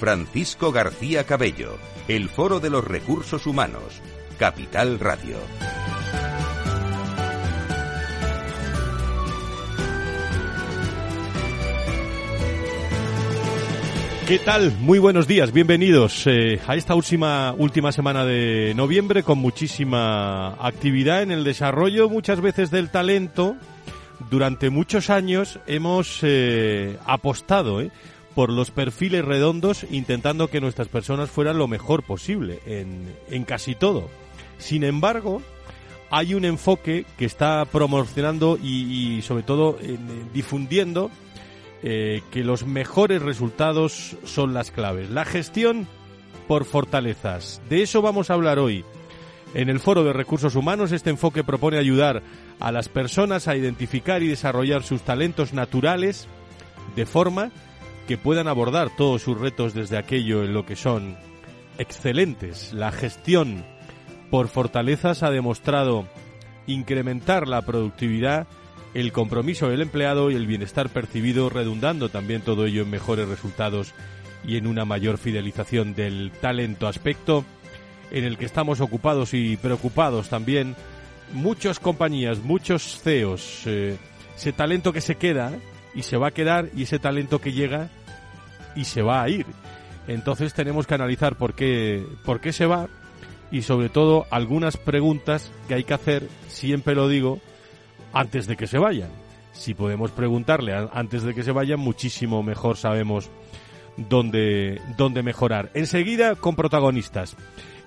Francisco García Cabello, el Foro de los Recursos Humanos, Capital Radio. ¿Qué tal? Muy buenos días, bienvenidos eh, a esta última, última semana de noviembre con muchísima actividad en el desarrollo muchas veces del talento. Durante muchos años hemos eh, apostado eh, por los perfiles redondos intentando que nuestras personas fueran lo mejor posible en, en casi todo. Sin embargo, hay un enfoque que está promocionando y, sobre todo difundiendo eh, que los mejores resultados son las claves. La gestión por fortalezas. De eso vamos a hablar hoy. En el Foro de Recursos Humanos este enfoque propone ayudar a las personas a identificar y desarrollar sus talentos naturales de forma que puedan abordar todos sus retos desde aquello en lo que son excelentes. La gestión por fortalezas ha demostrado incrementar la productividad el compromiso del empleado y el bienestar percibido, redundando también todo ello en mejores resultados y en una mayor fidelización del talento, aspecto en el que estamos ocupados y preocupados también muchas compañías, muchos CEOs, eh, ese talento que se queda y se va a quedar y ese talento que llega y se va a ir. Entonces tenemos que analizar por qué, por qué se va y sobre todo algunas preguntas que hay que hacer, siempre lo digo, antes de que se vayan. Si podemos preguntarle antes de que se vayan, muchísimo mejor sabemos dónde, dónde mejorar. Enseguida, con protagonistas.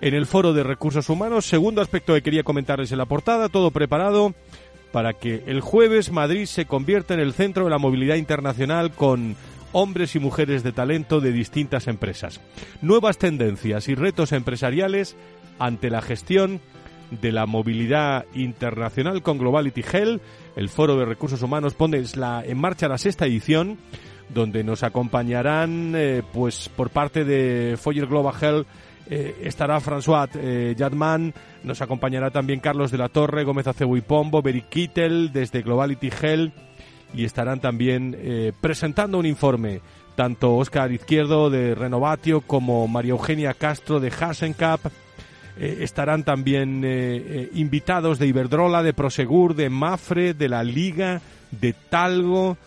En el foro de recursos humanos, segundo aspecto que quería comentarles en la portada, todo preparado para que el jueves Madrid se convierta en el centro de la movilidad internacional con hombres y mujeres de talento de distintas empresas. Nuevas tendencias y retos empresariales ante la gestión de la movilidad internacional con Globality Hell. El Foro de Recursos Humanos pone en marcha la sexta edición, donde nos acompañarán, eh, pues por parte de Foyer Global Health, eh, estará François eh, Jadman, nos acompañará también Carlos de la Torre, Gómez Acebo y Pombo, Beric Kittel desde Globality Health y estarán también eh, presentando un informe tanto Óscar Izquierdo de Renovatio como María Eugenia Castro de Hasencap eh, estarán también eh, invitados de Iberdrola, de Prosegur, de Mafre, de la Liga, de Talgo,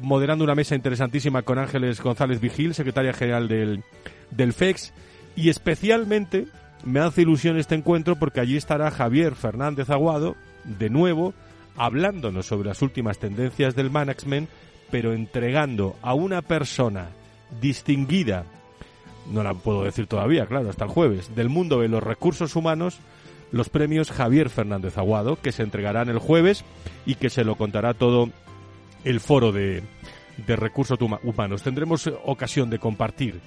moderando una mesa interesantísima con Ángeles González Vigil, secretaria general del, del FEX, y especialmente me hace ilusión este encuentro porque allí estará Javier Fernández Aguado, de nuevo, hablándonos sobre las últimas tendencias del management, pero entregando a una persona distinguida no la puedo decir todavía, claro, hasta el jueves, del mundo de los recursos humanos, los premios Javier Fernández Aguado, que se entregarán el jueves y que se lo contará todo el foro de, de recursos humanos. Tendremos ocasión de compartir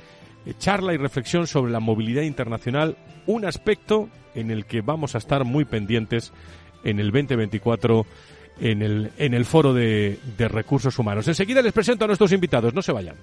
eh, charla y reflexión sobre la movilidad internacional, un aspecto en el que vamos a estar muy pendientes en el 2024 en el, en el foro de, de recursos humanos. Enseguida les presento a nuestros invitados, no se vayan.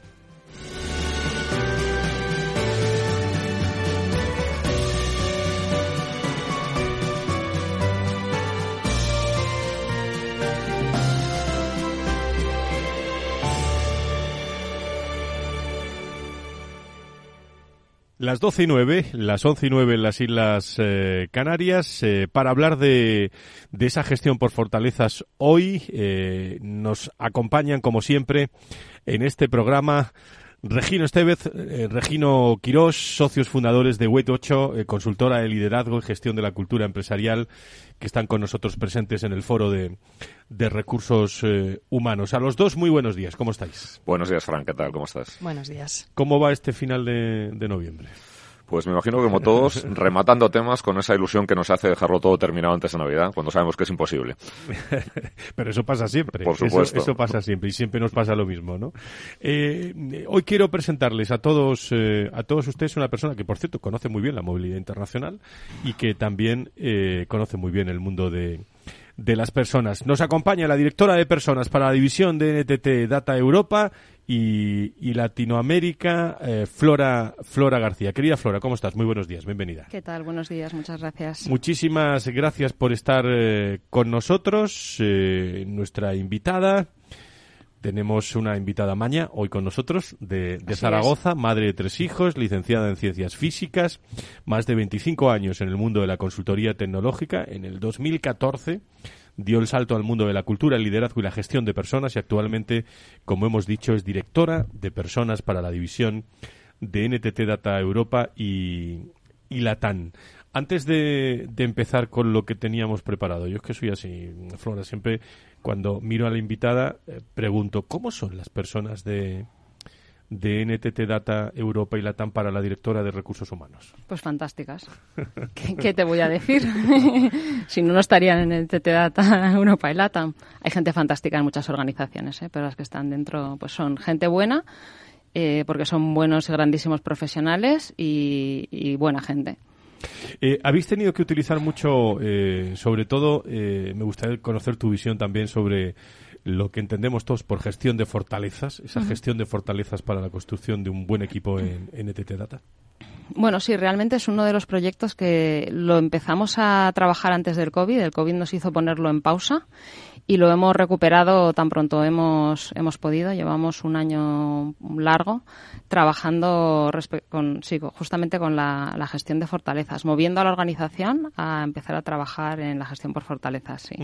Las 12 y 9, las 11 y 9 en las Islas eh, Canarias, eh, para hablar de, de, esa gestión por fortalezas hoy, eh, nos acompañan como siempre en este programa Regino Estevez, eh, Regino Quirós, socios fundadores de WET 8, eh, consultora de liderazgo y gestión de la cultura empresarial, que están con nosotros presentes en el foro de, de recursos eh, humanos. A los dos, muy buenos días. ¿Cómo estáis? Buenos días, Frank. ¿Qué tal? ¿Cómo estás? Buenos días. ¿Cómo va este final de, de noviembre? Pues me imagino que como todos, rematando temas con esa ilusión que nos hace dejarlo todo terminado antes de Navidad, cuando sabemos que es imposible. Pero eso pasa siempre. Por supuesto. Eso, eso pasa siempre y siempre nos pasa lo mismo, ¿no? Eh, hoy quiero presentarles a todos, eh, a todos ustedes una persona que, por cierto, conoce muy bien la movilidad internacional y que también eh, conoce muy bien el mundo de, de las personas. Nos acompaña la directora de personas para la división de NTT Data Europa y, y Latinoamérica, eh, Flora, Flora García. Querida Flora, ¿cómo estás? Muy buenos días, bienvenida. ¿Qué tal? Buenos días, muchas gracias. Muchísimas gracias por estar eh, con nosotros, eh, nuestra invitada. Tenemos una invitada maña hoy con nosotros de, de Zaragoza, es. madre de tres hijos, licenciada en ciencias físicas, más de 25 años en el mundo de la consultoría tecnológica. En el 2014 dio el salto al mundo de la cultura, el liderazgo y la gestión de personas y actualmente, como hemos dicho, es directora de personas para la división de NTT Data Europa y, y Latam. Antes de, de, empezar con lo que teníamos preparado, yo es que soy así, Flora, siempre cuando miro a la invitada eh, pregunto, ¿cómo son las personas de, de NTT Data Europa y Latam para la directora de recursos humanos? Pues fantásticas. ¿Qué, ¿Qué, te voy a decir? si no, no estarían en NTT Data Europa y Latam. Hay gente fantástica en muchas organizaciones, ¿eh? pero las que están dentro pues son gente buena, eh, porque son buenos y grandísimos profesionales y, y buena gente. Eh, Habéis tenido que utilizar mucho, eh, sobre todo, eh, me gustaría conocer tu visión también sobre lo que entendemos todos por gestión de fortalezas, esa uh -huh. gestión de fortalezas para la construcción de un buen equipo en, en NTT Data. Bueno, sí, realmente es uno de los proyectos que lo empezamos a trabajar antes del COVID. El COVID nos hizo ponerlo en pausa y lo hemos recuperado tan pronto hemos, hemos podido. Llevamos un año largo trabajando con, sí, justamente con la, la, gestión de fortalezas, moviendo a la organización a empezar a trabajar en la gestión por fortalezas. Sí.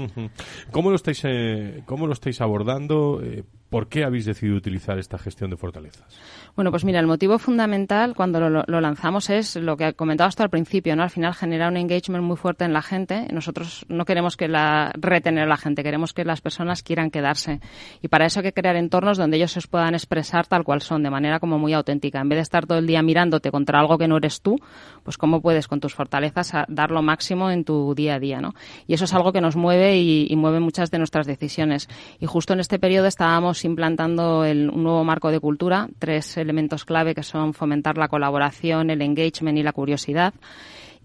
¿Cómo, lo estáis, eh, ¿Cómo lo estáis abordando? Eh, ¿Por qué habéis decidido utilizar esta gestión de fortalezas? Bueno, pues mira, el motivo fundamental cuando lo, lo lanzamos es lo que comentaba hasta al principio, ¿no? Al final genera un engagement muy fuerte en la gente. Nosotros no queremos que la retener a la gente, queremos que las personas quieran quedarse. Y para eso hay que crear entornos donde ellos se puedan expresar tal cual son, de manera como muy auténtica. En vez de estar todo el día mirándote contra algo que no eres tú, pues cómo puedes con tus fortalezas dar lo máximo en tu día a día, ¿no? Y eso es algo que nos mueve y, y mueve muchas de nuestras decisiones. Y justo en este periodo estábamos implantando el, un nuevo marco de cultura, tres elementos clave que son fomentar la colaboración, el engagement y la curiosidad.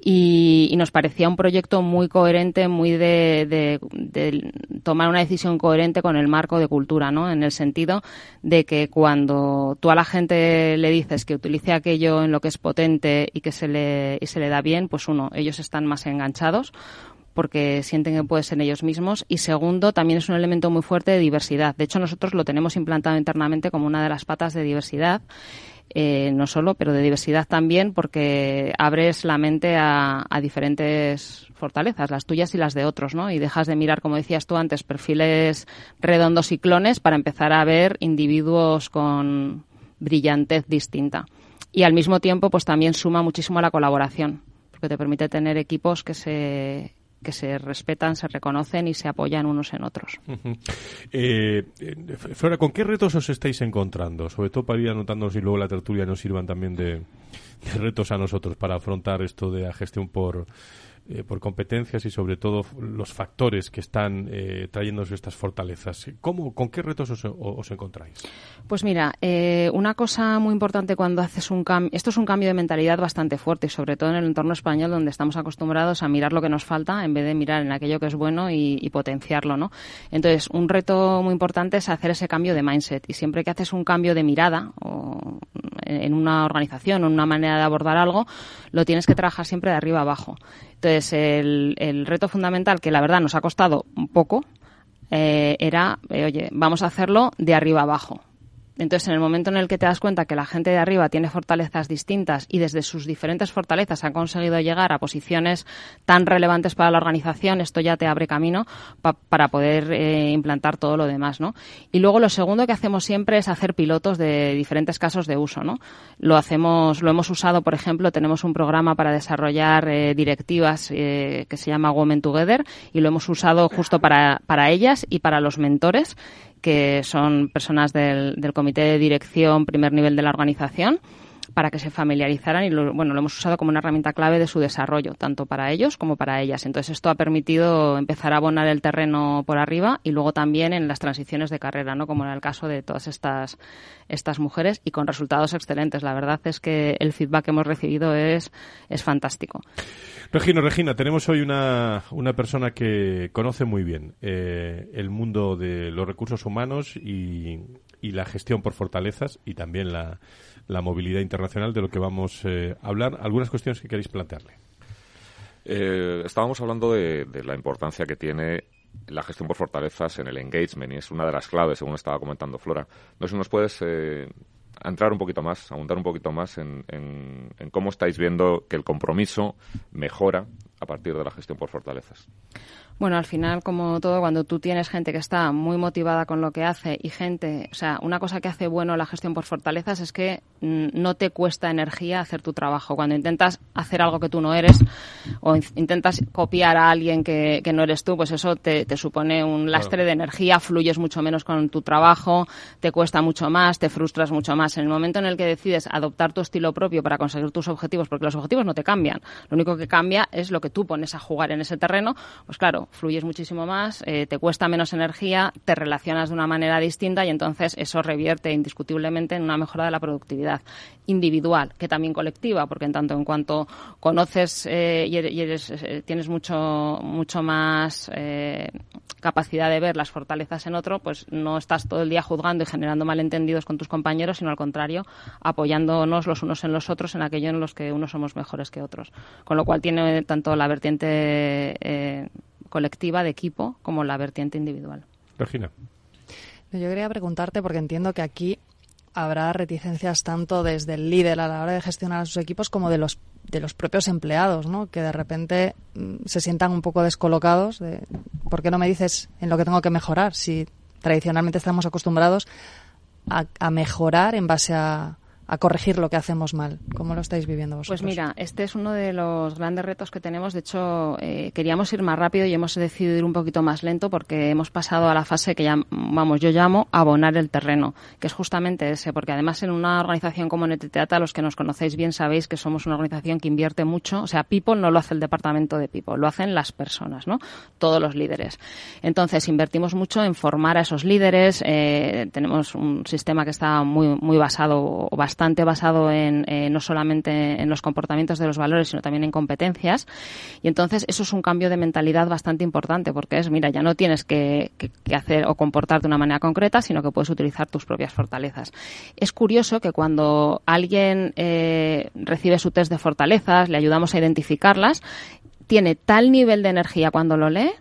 Y, nos parecía un proyecto muy coherente, muy de, de, de, tomar una decisión coherente con el marco de cultura, ¿no? En el sentido de que cuando tú a la gente le dices que utilice aquello en lo que es potente y que se le, y se le da bien, pues uno, ellos están más enganchados porque sienten que pueden ser ellos mismos y segundo también es un elemento muy fuerte de diversidad. De hecho nosotros lo tenemos implantado internamente como una de las patas de diversidad eh, no solo, pero de diversidad también, porque abres la mente a, diferentes fortalezas, las tuyas y las de otros, ¿no? Y dejas de mirar, como decías tú antes, perfiles redondos y clones para empezar a ver individuos con brillantez distinta. Y al mismo tiempo, pues también suma muchísimo a la colaboración, porque te permite tener equipos que se que se respetan, se reconocen y se apoyan unos en otros. -huh. eh, Flora, ¿con qué retos os estáis encontrando? Sobre todo para ir anotándonos y luego la tertulia nos sirvan también de, de retos a nosotros para afrontar esto de la gestión por eh, por competencias y sobre todo los factores que están eh, trayéndose estas fortalezas. ¿Cómo, ¿Con qué retos os, os encontráis? Pues mira, eh, una cosa muy importante cuando haces un cambio, esto es un cambio de mentalidad bastante fuerte, sobre todo en el entorno español donde estamos acostumbrados a mirar lo que nos falta en vez de mirar en aquello que es bueno y, potenciarlo, ¿no? Entonces, un reto muy importante es hacer ese cambio de mindset y siempre que haces un cambio de mirada o en una organización o en una manera de abordar algo, lo tienes que trabajar siempre de arriba abajo. Entonces, el, el reto fundamental, que la verdad nos ha costado un poco, eh, era, eh, oye, vamos a hacerlo de arriba abajo. Entonces, en el momento en el que te das cuenta que la gente de arriba tiene fortalezas distintas y desde sus diferentes fortalezas han conseguido llegar a posiciones tan relevantes para la organización, esto ya te abre camino para poder eh, implantar todo lo demás, ¿no? Y luego lo segundo que hacemos siempre es hacer pilotos de diferentes casos de uso, ¿no? Lo hacemos, lo hemos usado, por ejemplo, tenemos un programa para desarrollar eh, directivas eh, que se llama Women Together y lo hemos usado justo para, para ellas y para los mentores que son personas del, del comité de dirección, primer nivel de la organización para que se familiarizaran y lo, bueno, lo hemos usado como una herramienta clave de su desarrollo, tanto para ellos como para ellas. Entonces esto ha permitido empezar a abonar el terreno por arriba y luego también en las transiciones de carrera, ¿no? Como en el caso de todas estas estas mujeres y con resultados excelentes. La verdad es que el feedback que hemos recibido es es fantástico. Regina, Regina, tenemos hoy una, una persona que conoce muy bien eh, el mundo de los recursos humanos y, y la gestión por fortalezas y también la la movilidad internacional, de lo que vamos eh, a hablar. ¿Algunas cuestiones que queréis plantearle? Eh, estábamos hablando de, la importancia que tiene la gestión por fortalezas en el engagement y es una de las claves, según estaba comentando Flora. No sé si nos puedes eh, entrar un poquito más, abundar un poquito más en, cómo estáis viendo que el compromiso mejora a partir de la gestión por fortalezas. Bueno, al final, como todo, cuando tú tienes gente que está muy motivada con lo que hace y gente, o sea, una cosa que hace bueno la gestión por fortalezas es que mm, no te cuesta energía hacer tu trabajo. Cuando intentas hacer algo que tú no eres o intentas copiar a alguien que, que no eres tú, pues eso te, te supone un lastre de energía, fluyes mucho menos con tu trabajo, te cuesta mucho más, te frustras mucho más. En el momento en el que decides adoptar tu estilo propio para conseguir tus objetivos, porque los objetivos no te cambian, lo único que cambia es lo que tú pones a jugar en ese terreno, pues claro, fluyes muchísimo más, eh, te cuesta menos energía, te relacionas de una manera distinta y entonces eso revierte indiscutiblemente en una mejora de la productividad individual, que también colectiva, porque en tanto en cuanto conoces eh, y eres, eh, tienes mucho, mucho más capacidad de ver las fortalezas en otro, pues no estás todo el día juzgando y generando malentendidos con tus compañeros, sino al contrario, apoyándonos los unos en los otros en aquello en los que unos somos mejores que otros. Con lo cual tiene tanto la vertiente colectiva, de equipo, como la vertiente individual. Regina. Yo quería preguntarte, porque entiendo que aquí habrá reticencias tanto desde el líder a la hora de gestionar a sus equipos como de los de los propios empleados, ¿no? Que de repente mm, se sientan un poco descolocados de ¿por qué no me dices en lo que tengo que mejorar? Si tradicionalmente estamos acostumbrados a mejorar en base a, a corregir lo que hacemos mal. ¿Cómo lo estáis viviendo vosotros? Pues mira, este es uno de los grandes retos que tenemos. De hecho, eh, queríamos ir más rápido y hemos decidido ir un poquito más lento porque hemos pasado a la fase que ya, vamos, yo llamo abonar el terreno, que es justamente ese, porque además en una organización como Neteteata, los que nos conocéis bien sabéis que somos una organización que invierte mucho. O sea, People no lo hace el departamento de People, lo hacen las personas, ¿no? Todos los líderes. Entonces, invertimos mucho en formar a esos líderes. Eh, tenemos un sistema que está muy, muy basado o bastante basado en eh, no solamente en los comportamientos de los valores, sino también en competencias. Y entonces eso es un cambio de mentalidad bastante importante, porque es, mira, ya no tienes que, hacer o comportar de una manera concreta, sino que puedes utilizar tus propias fortalezas. Es curioso que cuando alguien eh, recibe su test de fortalezas, le ayudamos a identificarlas, tiene tal nivel de energía cuando lo lee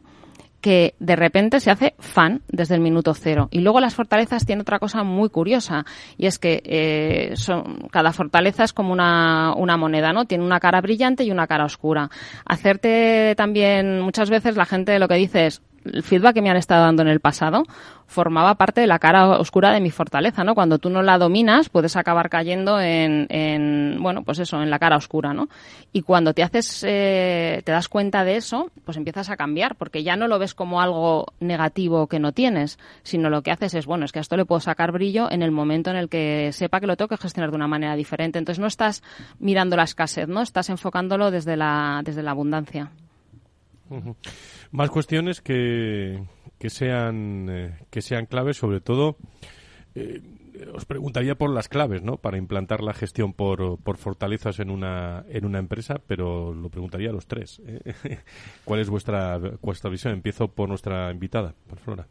que de repente se hace fan desde el minuto cero. Y luego las fortalezas tienen otra cosa muy curiosa y es que eh, son, cada fortaleza es como una, una moneda, ¿no? Tiene una cara brillante y una cara oscura. Hacerte también, muchas veces la gente lo que dice es, el feedback que me han estado dando en el pasado formaba parte de la cara oscura de mi fortaleza, ¿no? Cuando tú no la dominas, puedes acabar cayendo en, en bueno, pues eso, en la cara oscura, ¿no? Y cuando te haces, eh, te das cuenta de eso, pues empiezas a cambiar, porque ya no lo ves como algo negativo que no tienes, sino lo que haces es, bueno, es que a esto le puedo sacar brillo en el momento en el que sepa que lo tengo que gestionar de una manera diferente. Entonces no estás mirando la escasez, ¿no? Estás enfocándolo desde la, desde la abundancia. Más cuestiones que, que sean eh, que sean claves, sobre todo. Eh, os preguntaría por las claves, ¿no? Para implantar la gestión por, por fortalezas en una, en una empresa, pero lo preguntaría a los tres. ¿eh? ¿Cuál es vuestra, vuestra visión? Empiezo por nuestra invitada, por Flora.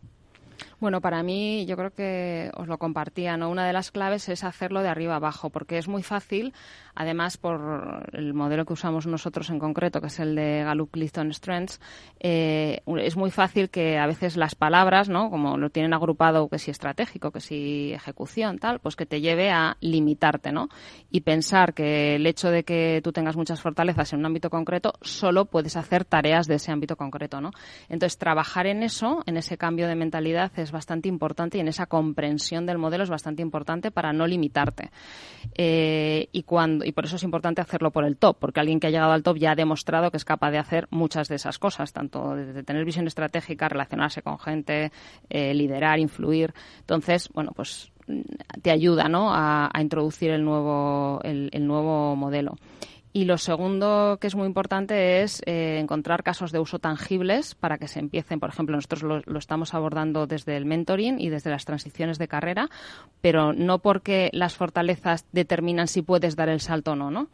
Bueno, para mí, yo creo que os lo compartía, ¿no? Una de las claves es hacerlo de arriba abajo, porque es muy fácil, además por el modelo que usamos nosotros en concreto, que es el de Gallup Clifton Strengths, eh, es muy fácil que a veces las palabras, ¿no? Como lo tienen agrupado, que si estratégico, que si ejecución, tal, pues que te lleve a limitarte, ¿no? Y pensar que el hecho de que tú tengas muchas fortalezas en un ámbito concreto, solo puedes hacer tareas de ese ámbito concreto, ¿no? Entonces, trabajar en eso, en ese cambio de mentalidad, es bastante importante y en esa comprensión del modelo es bastante importante para no limitarte. Eh, y, cuando, y por eso es importante hacerlo por el top, porque alguien que ha llegado al top ya ha demostrado que es capaz de hacer muchas de esas cosas, tanto de, tener visión estratégica, relacionarse con gente, eh, liderar, influir. Entonces, bueno, pues te ayuda ¿no? a, introducir el nuevo, el nuevo modelo. Y lo segundo que es muy importante es eh, encontrar casos de uso tangibles para que se empiecen. Por ejemplo, nosotros lo, estamos abordando desde el mentoring y desde las transiciones de carrera, pero no porque las fortalezas determinan si puedes dar el salto o no, ¿no?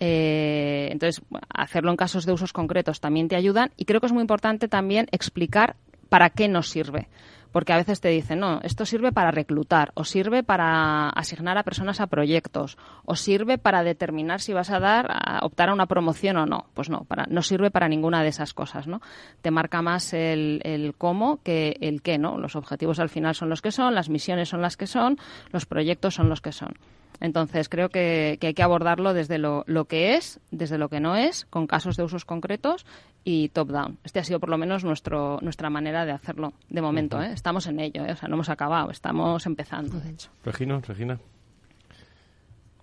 Eh, entonces, hacerlo en casos de usos concretos también te ayudan y creo que es muy importante también explicar para qué nos sirve porque a veces te dicen, no, esto sirve para reclutar, o sirve para asignar a personas a proyectos, o sirve para determinar si vas a dar, a optar a una promoción o no. Pues no, para, no sirve para ninguna de esas cosas, ¿no? Te marca más el, el cómo que el qué, ¿no? Los objetivos al final son los que son, las misiones son las que son, los proyectos son los que son. Entonces, creo que, hay que abordarlo desde lo, que es, desde lo que no es, con casos de usos concretos y top-down. Este ha sido por lo menos nuestro, nuestra manera de hacerlo de momento. ¿eh? Estamos en ello, ¿eh? o sea, no hemos acabado, estamos empezando, de hecho. Regina, Regina.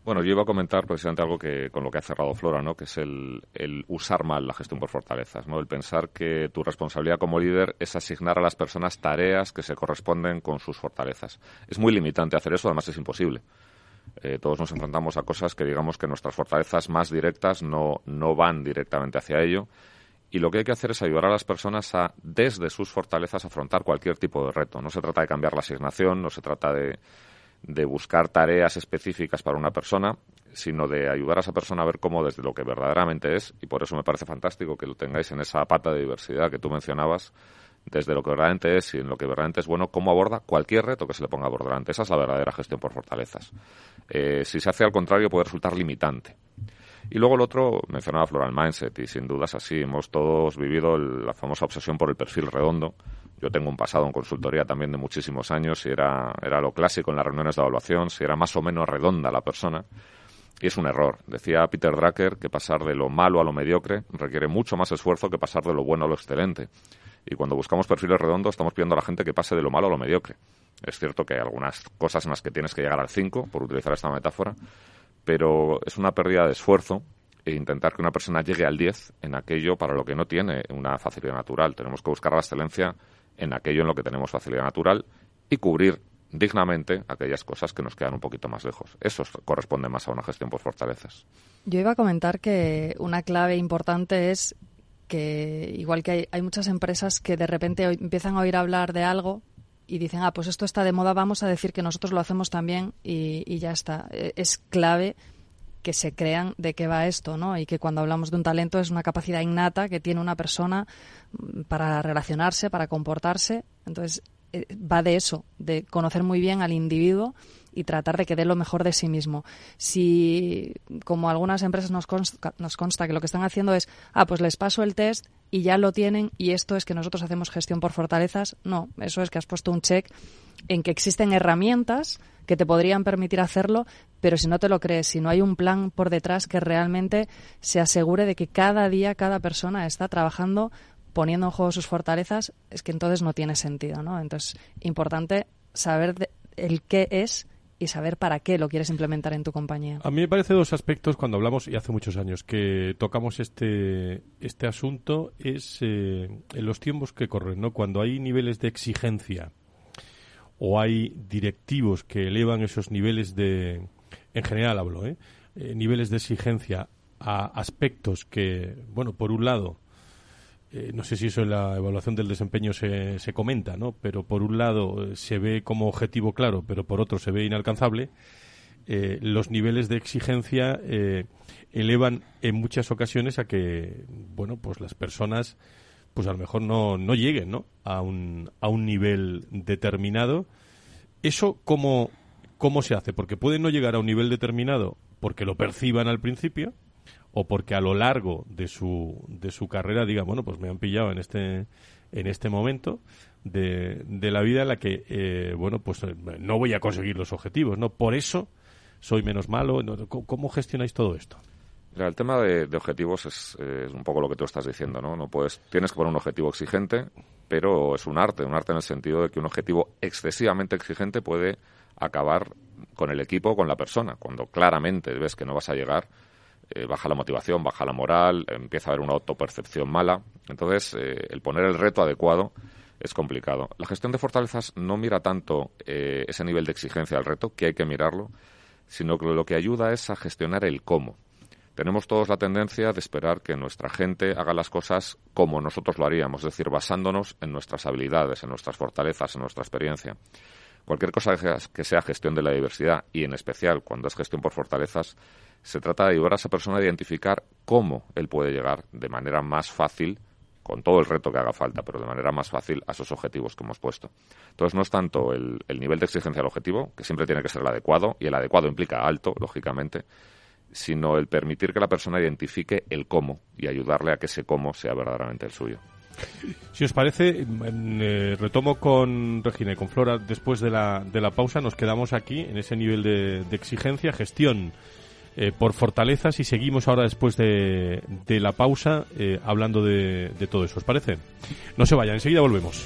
Bueno, yo iba a comentar precisamente algo que con lo que ha cerrado Flora, ¿no? Que es el, usar mal la gestión por fortalezas, ¿no? El pensar que tu responsabilidad como líder es asignar a las personas tareas que se corresponden con sus fortalezas. Es muy limitante hacer eso, además es imposible. Eh, todos nos enfrentamos a cosas que digamos que nuestras fortalezas más directas no, no van directamente hacia ello. Y lo que hay que hacer es ayudar a las personas a, desde sus fortalezas, afrontar cualquier tipo de reto. No se trata de cambiar la asignación, no se trata de, de buscar tareas específicas para una persona, sino de ayudar a esa persona a ver cómo desde lo que verdaderamente es, y por eso me parece fantástico que lo tengáis en esa pata de diversidad que tú mencionabas, desde lo que verdaderamente es y en lo que verdaderamente es bueno, cómo aborda cualquier reto que se le ponga por delante. Esa es la verdadera gestión por fortalezas. Eh, si se hace al contrario, puede resultar limitante. Y luego el otro, mencionaba Floral Mindset, y sin dudas así, hemos todos vivido la famosa obsesión por el perfil redondo. Yo tengo un pasado en consultoría también de muchísimos años, y era, era lo clásico en las reuniones de evaluación, si era más o menos redonda la persona. Y es un error. Decía Peter Drucker que pasar de lo malo a lo mediocre requiere mucho más esfuerzo que pasar de lo bueno a lo excelente. Y cuando buscamos perfiles redondos, estamos pidiendo a la gente que pase de lo malo a lo mediocre. Es cierto que hay algunas cosas en las que tienes que llegar al 5, por utilizar esta metáfora, pero es una pérdida de esfuerzo e intentar que una persona llegue al 10 en aquello para lo que no tiene una facilidad natural. Tenemos que buscar la excelencia en aquello en lo que tenemos facilidad natural y cubrir dignamente aquellas cosas que nos quedan un poquito más lejos. Eso corresponde más a una gestión por fortalezas. Yo iba a comentar que una clave importante es que igual que hay, muchas empresas que de repente empiezan a oír hablar de algo y dicen, ah, pues esto está de moda, vamos a decir que nosotros lo hacemos también y, ya está. E, es clave que se crean de qué va esto, ¿no? Y que cuando hablamos de un talento es una capacidad innata que tiene una persona mm, para relacionarse, para comportarse. Entonces, eh, va de eso, de conocer muy bien al individuo y tratar de que dé lo mejor de sí mismo. Si, como algunas empresas nos consta, nos consta que lo que están haciendo es, ah, pues les paso el test y ya lo tienen y esto es que nosotros hacemos gestión por fortalezas, no, eso es que has puesto un check en que existen herramientas que te podrían permitir hacerlo, pero si no te lo crees, si no hay un plan por detrás que realmente se asegure de que cada día cada persona está trabajando poniendo en juego sus fortalezas, es que entonces no tiene sentido, ¿no? Entonces, importante saber el qué es y saber para qué lo quieres implementar en tu compañía. A mí me parece dos aspectos cuando hablamos, y hace muchos años que tocamos este, este asunto, es eh, en los tiempos que corren, ¿no? Cuando hay niveles de exigencia o hay directivos que elevan esos niveles de, en general hablo, ¿eh? eh niveles de exigencia a aspectos que, bueno, por un lado, eh, no sé si eso en la evaluación del desempeño se, se comenta, ¿no? Pero por un lado eh, se ve como objetivo claro, pero por otro se ve inalcanzable. Eh, los niveles de exigencia elevan en muchas ocasiones a que, bueno, pues las personas pues a lo mejor no, no lleguen ¿no? A, un, a un nivel determinado. ¿Eso cómo, cómo se hace? Porque pueden no llegar a un nivel determinado porque lo perciban al principio o porque a lo largo de su, de su carrera digan, bueno, pues me han pillado en este, en este momento de, de la vida en la que, eh, bueno, pues eh, no voy a conseguir los objetivos, ¿no? Por eso soy menos malo. ¿Cómo gestionáis todo esto? el tema de, objetivos es, un poco lo que tú estás diciendo, ¿no? No puedes, tienes que poner un objetivo exigente, pero es un arte, un arte en el sentido de que un objetivo excesivamente exigente puede acabar con el equipo, con la persona. Cuando claramente ves que no vas a llegar, eh, baja la motivación, baja la moral, empieza a haber una autopercepción mala. Entonces, eh, el poner el reto adecuado es complicado. La gestión de fortalezas no mira tanto eh, ese nivel de exigencia al reto, que hay que mirarlo, sino que lo que ayuda es a gestionar el cómo. Tenemos todos la tendencia de esperar que nuestra gente haga las cosas como nosotros lo haríamos, es decir, basándonos en nuestras habilidades, en nuestras fortalezas, en nuestra experiencia. Cualquier cosa que sea gestión de la diversidad, y en especial cuando es gestión por fortalezas, se trata de ayudar a esa persona a identificar cómo él puede llegar de manera más fácil con todo el reto que haga falta, pero de manera más fácil a esos objetivos que hemos puesto. Entonces, no es tanto el, el, nivel de exigencia del objetivo, que siempre tiene que ser el adecuado, y el adecuado implica alto, lógicamente, sino el permitir que la persona identifique el cómo y ayudarle a que ese cómo sea verdaderamente el suyo. Si os parece, eh, retomo con Regina y con Flora después de la, de la pausa. Nos quedamos aquí en ese nivel de, exigencia, gestión eh, por fortalezas y seguimos ahora después de, de la pausa eh, hablando de, de todo eso. ¿Os parece? No se vayan, enseguida volvemos.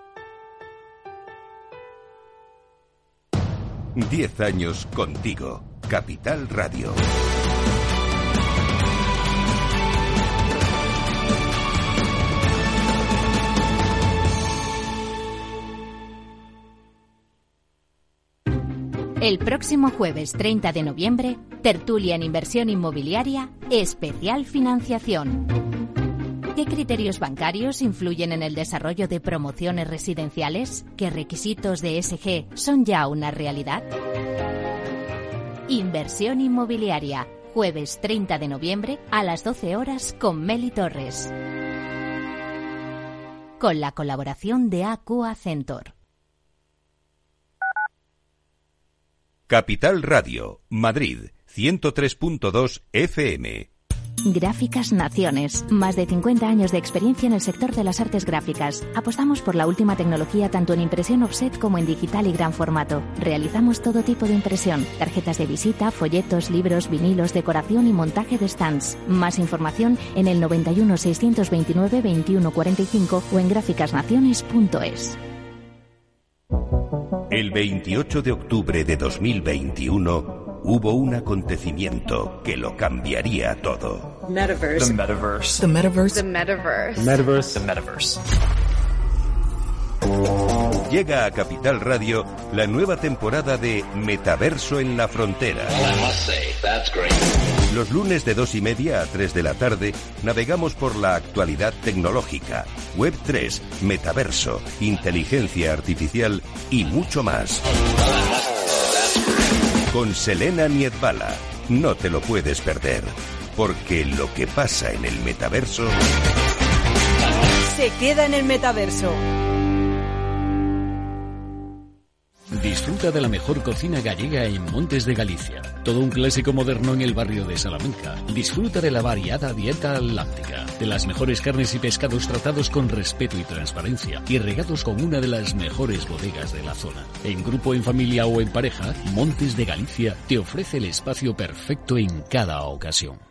10 años contigo. Capital Radio. El próximo jueves 30 de noviembre, tertulia en inversión inmobiliaria, especial financiación. ¿Qué criterios bancarios influyen en el desarrollo de promociones residenciales? ¿Qué requisitos de SG son ya una realidad? Inversión inmobiliaria, jueves 30 de noviembre a las 12 horas con Meli Torres. Con la colaboración de Aqua Centor. Capital Radio, Madrid, 103.2 FM. Gráficas Naciones. Más de 50 años de experiencia en el sector de las artes gráficas. Apostamos por la última tecnología tanto en impresión offset como en digital y gran formato. Realizamos todo tipo de impresión. Tarjetas de visita, folletos, libros, vinilos, decoración y montaje de stands. Más información en el 91 629 2145 o en gráficasnaciones.es. El 28 de octubre de 2021 hubo un acontecimiento que lo cambiaría todo. Metaverse. The metaverse. The metaverse. The metaverse. The metaverse. The metaverse. Llega a Capital Radio la nueva temporada de Metaverso en la Frontera. Los lunes de dos y media a tres de la tarde navegamos por la actualidad tecnológica, Web 3, Metaverso, inteligencia artificial y mucho más con Selena Niedbala. No te lo puedes perder, porque lo que pasa en el metaverso... Se queda en el metaverso. Disfruta de la mejor cocina gallega en Montes de Galicia. Todo un clásico moderno en el barrio de Salamanca. Disfruta de la variada dieta atlántica, de las mejores carnes y pescados tratados con respeto y transparencia y regados con una de las mejores bodegas de la zona. En grupo, en familia o en pareja, Montes de Galicia te ofrece el espacio perfecto en cada ocasión.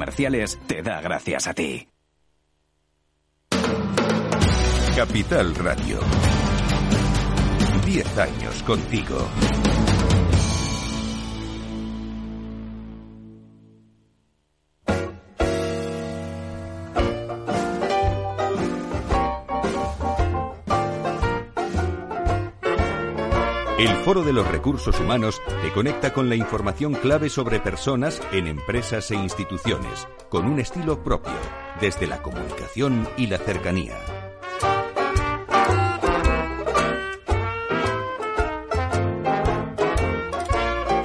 te da gracias a ti. Capital Radio. Diez años contigo. El Foro de los Recursos Humanos te conecta con la información clave sobre personas en empresas e instituciones, con un estilo propio, desde la comunicación y la cercanía.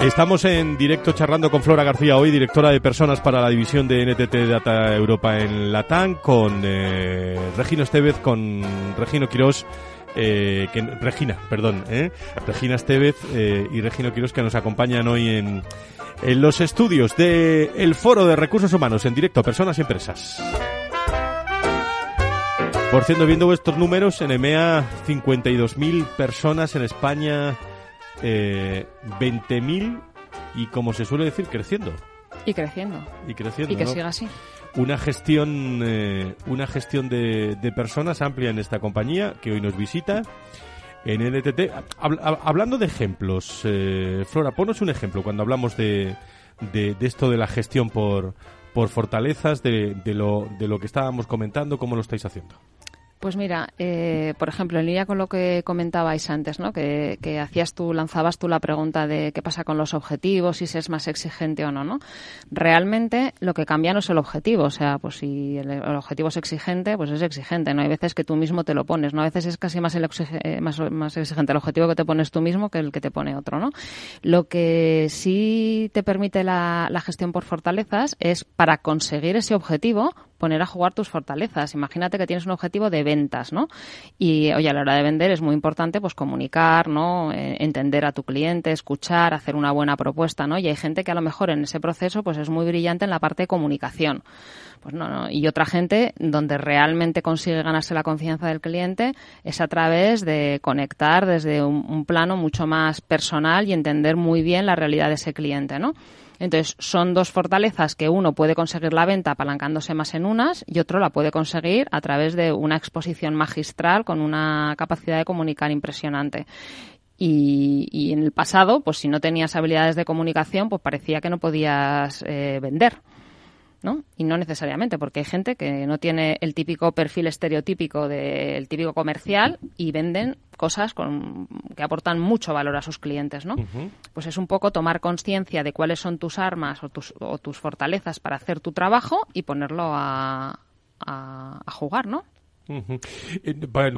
Estamos en directo charlando con Flora García hoy, directora de personas para la división de NTT Data Europa en Latam, con eh, Regino Estevez, con Regino Quirós eh, que, Regina, perdón, ¿eh? Regina Estevez eh, y Regina Quiros que nos acompañan hoy en, en los estudios del el Foro de Recursos Humanos en directo, personas y empresas. Por cierto, viendo vuestros números, en EMEA 52.000 personas, en España eh, 20.000 y como se suele decir, creciendo. Y creciendo. Y creciendo. Y que siga así una gestión eh, una gestión de, personas amplia en esta compañía que hoy nos visita en NTT. hablando de ejemplos, eh, Flora, ponos un ejemplo cuando hablamos de, de, esto de la gestión por, por fortalezas, de, de, lo, de lo que estábamos comentando, cómo lo estáis haciendo. Pues mira, eh, por ejemplo, en línea con lo que comentabais antes, ¿no? Que, hacías tú, lanzabas tú la pregunta de qué pasa con los objetivos, si se es más exigente o no, ¿no? Realmente lo que cambia no es el objetivo, o sea, pues si el, objetivo es exigente, pues es exigente, ¿no? Hay veces que tú mismo te lo pones, ¿no? A veces es casi más, el eh, más, más exigente el objetivo que te pones tú mismo que el que te pone otro, ¿no? Lo que sí te permite la, la gestión por fortalezas es para conseguir ese objetivo, poner a jugar tus fortalezas. Imagínate que tienes un objetivo de ventas, ¿no? Y, oye, a la hora de vender es muy importante, pues, comunicar, ¿no? Eh, entender a tu cliente, escuchar, hacer una buena propuesta, ¿no? Y hay gente que a lo mejor en ese proceso, pues, es muy brillante en la parte de comunicación. Pues no, no. Y otra gente donde realmente consigue ganarse la confianza del cliente es a través de conectar desde un plano mucho más personal y entender muy bien la realidad de ese cliente, ¿no? Entonces, son dos fortalezas que uno puede conseguir la venta apalancándose más en unas y otro la puede conseguir a través de una exposición magistral con una capacidad de comunicar impresionante. Y, en el pasado, pues si no tenías habilidades de comunicación, pues parecía que no podías eh, vender. ¿No? Y no necesariamente, porque hay gente que no tiene el típico perfil estereotípico del típico comercial y venden cosas con, que aportan mucho valor a sus clientes, ¿no? Pues es un poco tomar conciencia de cuáles son tus armas o tus, o tus fortalezas para hacer tu trabajo y ponerlo a, a, a jugar, ¿no?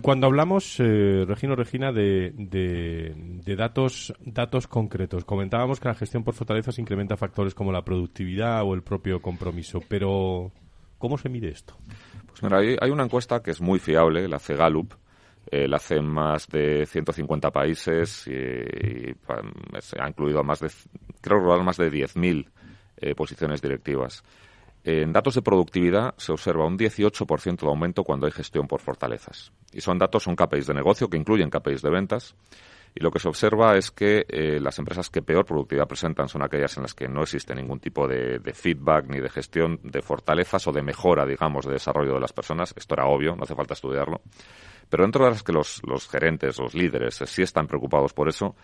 Cuando hablamos, eh, Regino Regina, de, de, datos, datos concretos, comentábamos que la gestión por fortalezas incrementa factores como la productividad o el propio compromiso, pero ¿cómo se mide esto? Pues mira, hay, una encuesta que es muy fiable, la hace Gallup, eh, la hace en más de 150 países y, ha incluido a más de, creo más de 10.000 eh, posiciones directivas. En datos de productividad se observa un 18% de aumento cuando hay gestión por fortalezas. Y son datos, son KPIs de negocio que incluyen KPIs de ventas. Y lo que se observa es que eh, las empresas que peor productividad presentan son aquellas en las que no existe ningún tipo de, feedback ni de gestión de fortalezas o de mejora, digamos, de desarrollo de las personas. Esto era obvio, no hace falta estudiarlo. Pero dentro de las que los, los gerentes, los líderes, sí están preocupados por eso,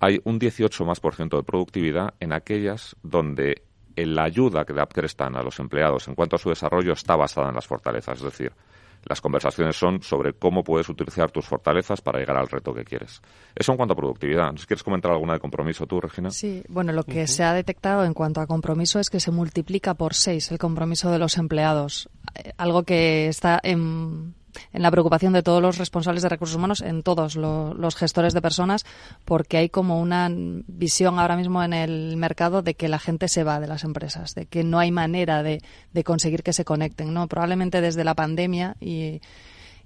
hay un 18 más por ciento de productividad en aquellas donde la ayuda que da Upcrestan a los empleados en cuanto a su desarrollo está basada en las fortalezas. Es decir, las conversaciones son sobre cómo puedes utilizar tus fortalezas para llegar al reto que quieres. Eso en cuanto a productividad. ¿Quieres comentar alguna de compromiso tú, Regina? Sí, bueno, lo que se ha detectado en cuanto a compromiso es que se multiplica por seis el compromiso de los empleados. Eh, algo que está en en la preocupación de todos los responsables de recursos humanos, en todos los gestores de personas, porque hay como una visión ahora mismo en el mercado de que la gente se va de las empresas, de que no hay manera de, conseguir que se conecten. ¿no? Probablemente desde la pandemia y,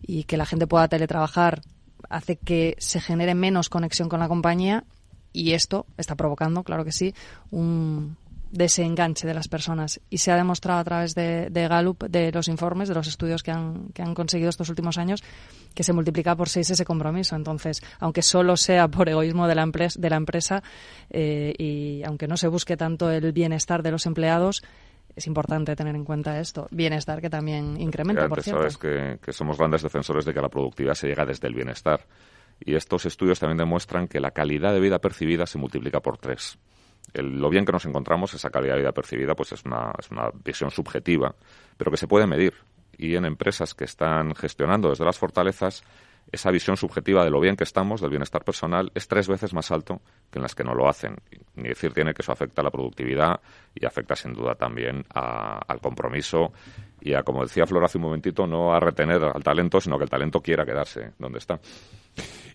y que la gente pueda teletrabajar hace que se genere menos conexión con la compañía y esto está provocando, claro que sí, un, desenganche de las personas. Y se ha demostrado a través de, de, Gallup, de los informes, de los estudios que han, que han conseguido estos últimos años, que se multiplica por seis ese compromiso. Entonces, aunque solo sea por egoísmo de la, empresa, de la empresa eh, y aunque no se busque tanto el bienestar de los empleados, es importante tener en cuenta esto. Bienestar que también incrementa, por cierto. Sabes que, que somos grandes defensores de que la productividad se llega desde el bienestar. Y estos estudios también demuestran que la calidad de vida percibida se multiplica por tres lo bien que nos encontramos, esa calidad de vida percibida, pues es una, es una visión subjetiva, pero que se puede medir. Y en empresas que están gestionando desde las fortalezas, esa visión subjetiva de lo bien que estamos, del bienestar personal, es tres veces más alto que en las que no lo hacen. Ni decir tiene que eso afecta a la productividad y afecta sin duda también al compromiso y a, como decía Flor hace un momentito, no a retener al talento, sino que el talento quiera quedarse donde está.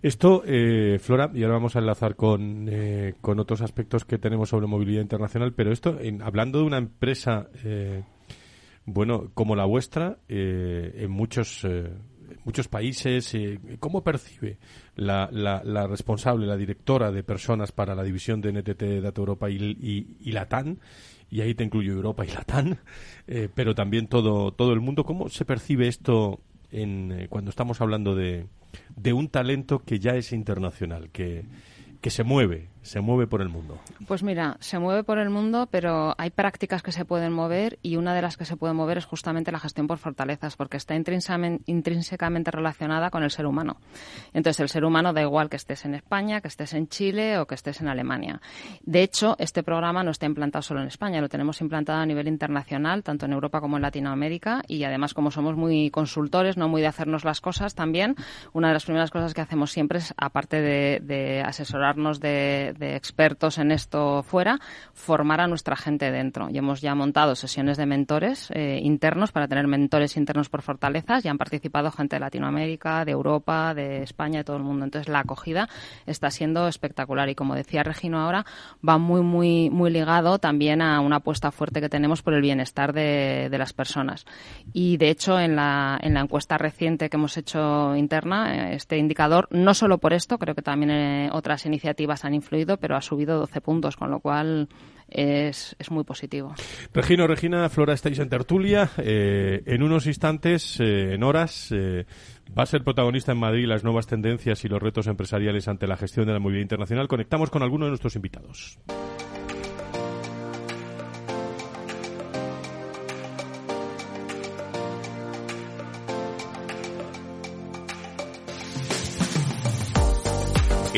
Esto, eh, Flora, y ahora vamos a enlazar con, eh, con otros aspectos que tenemos sobre movilidad internacional, pero esto, hablando de una empresa, eh, bueno, como la vuestra, en muchos muchos países, ¿cómo percibe la, la, responsable, la directora de personas para la división de NTT Data Europa y, y, y Latam? Y ahí te incluyo Europa y Latam, pero también todo, todo el mundo. ¿Cómo se percibe esto en, cuando estamos hablando de, de un talento que ya es internacional, que, que se mueve, se mueve por el mundo? Pues mira, se mueve por el mundo, pero hay prácticas que se pueden mover y una de las que se puede mover es justamente la gestión por fortalezas, porque está intrínsecamente relacionada con el ser humano. Entonces, el ser humano da igual que estés en España, que estés en Chile o que estés en Alemania. De hecho, este programa no está implantado solo en España, lo tenemos implantado a nivel internacional, tanto en Europa como en Latinoamérica, y además, como somos muy consultores, no muy de hacernos las cosas también, una de las primeras cosas que hacemos siempre es, aparte de, de asesorarnos de de, expertos en esto fuera, formar a nuestra gente dentro. Y hemos ya montado sesiones de mentores eh, internos para tener mentores internos por fortalezas y han participado gente de Latinoamérica, de Europa, de España, de todo el mundo. Entonces la acogida está siendo espectacular y como decía Regino ahora, va muy, muy, muy ligado también a una apuesta fuerte que tenemos por el bienestar de, las personas. Y de hecho en la, en la encuesta reciente que hemos hecho interna, eh, este indicador, no solo por esto, creo que también eh, otras iniciativas han influido pero ha subido 12 puntos, con lo cual es, es muy positivo. Regino, Regina, Flora, estáis en tertulia. Eh, en unos instantes, eh, en horas, eh, va a ser protagonista en Madrid las nuevas tendencias y los retos empresariales ante la gestión de la movilidad internacional. Conectamos con algunos de nuestros invitados.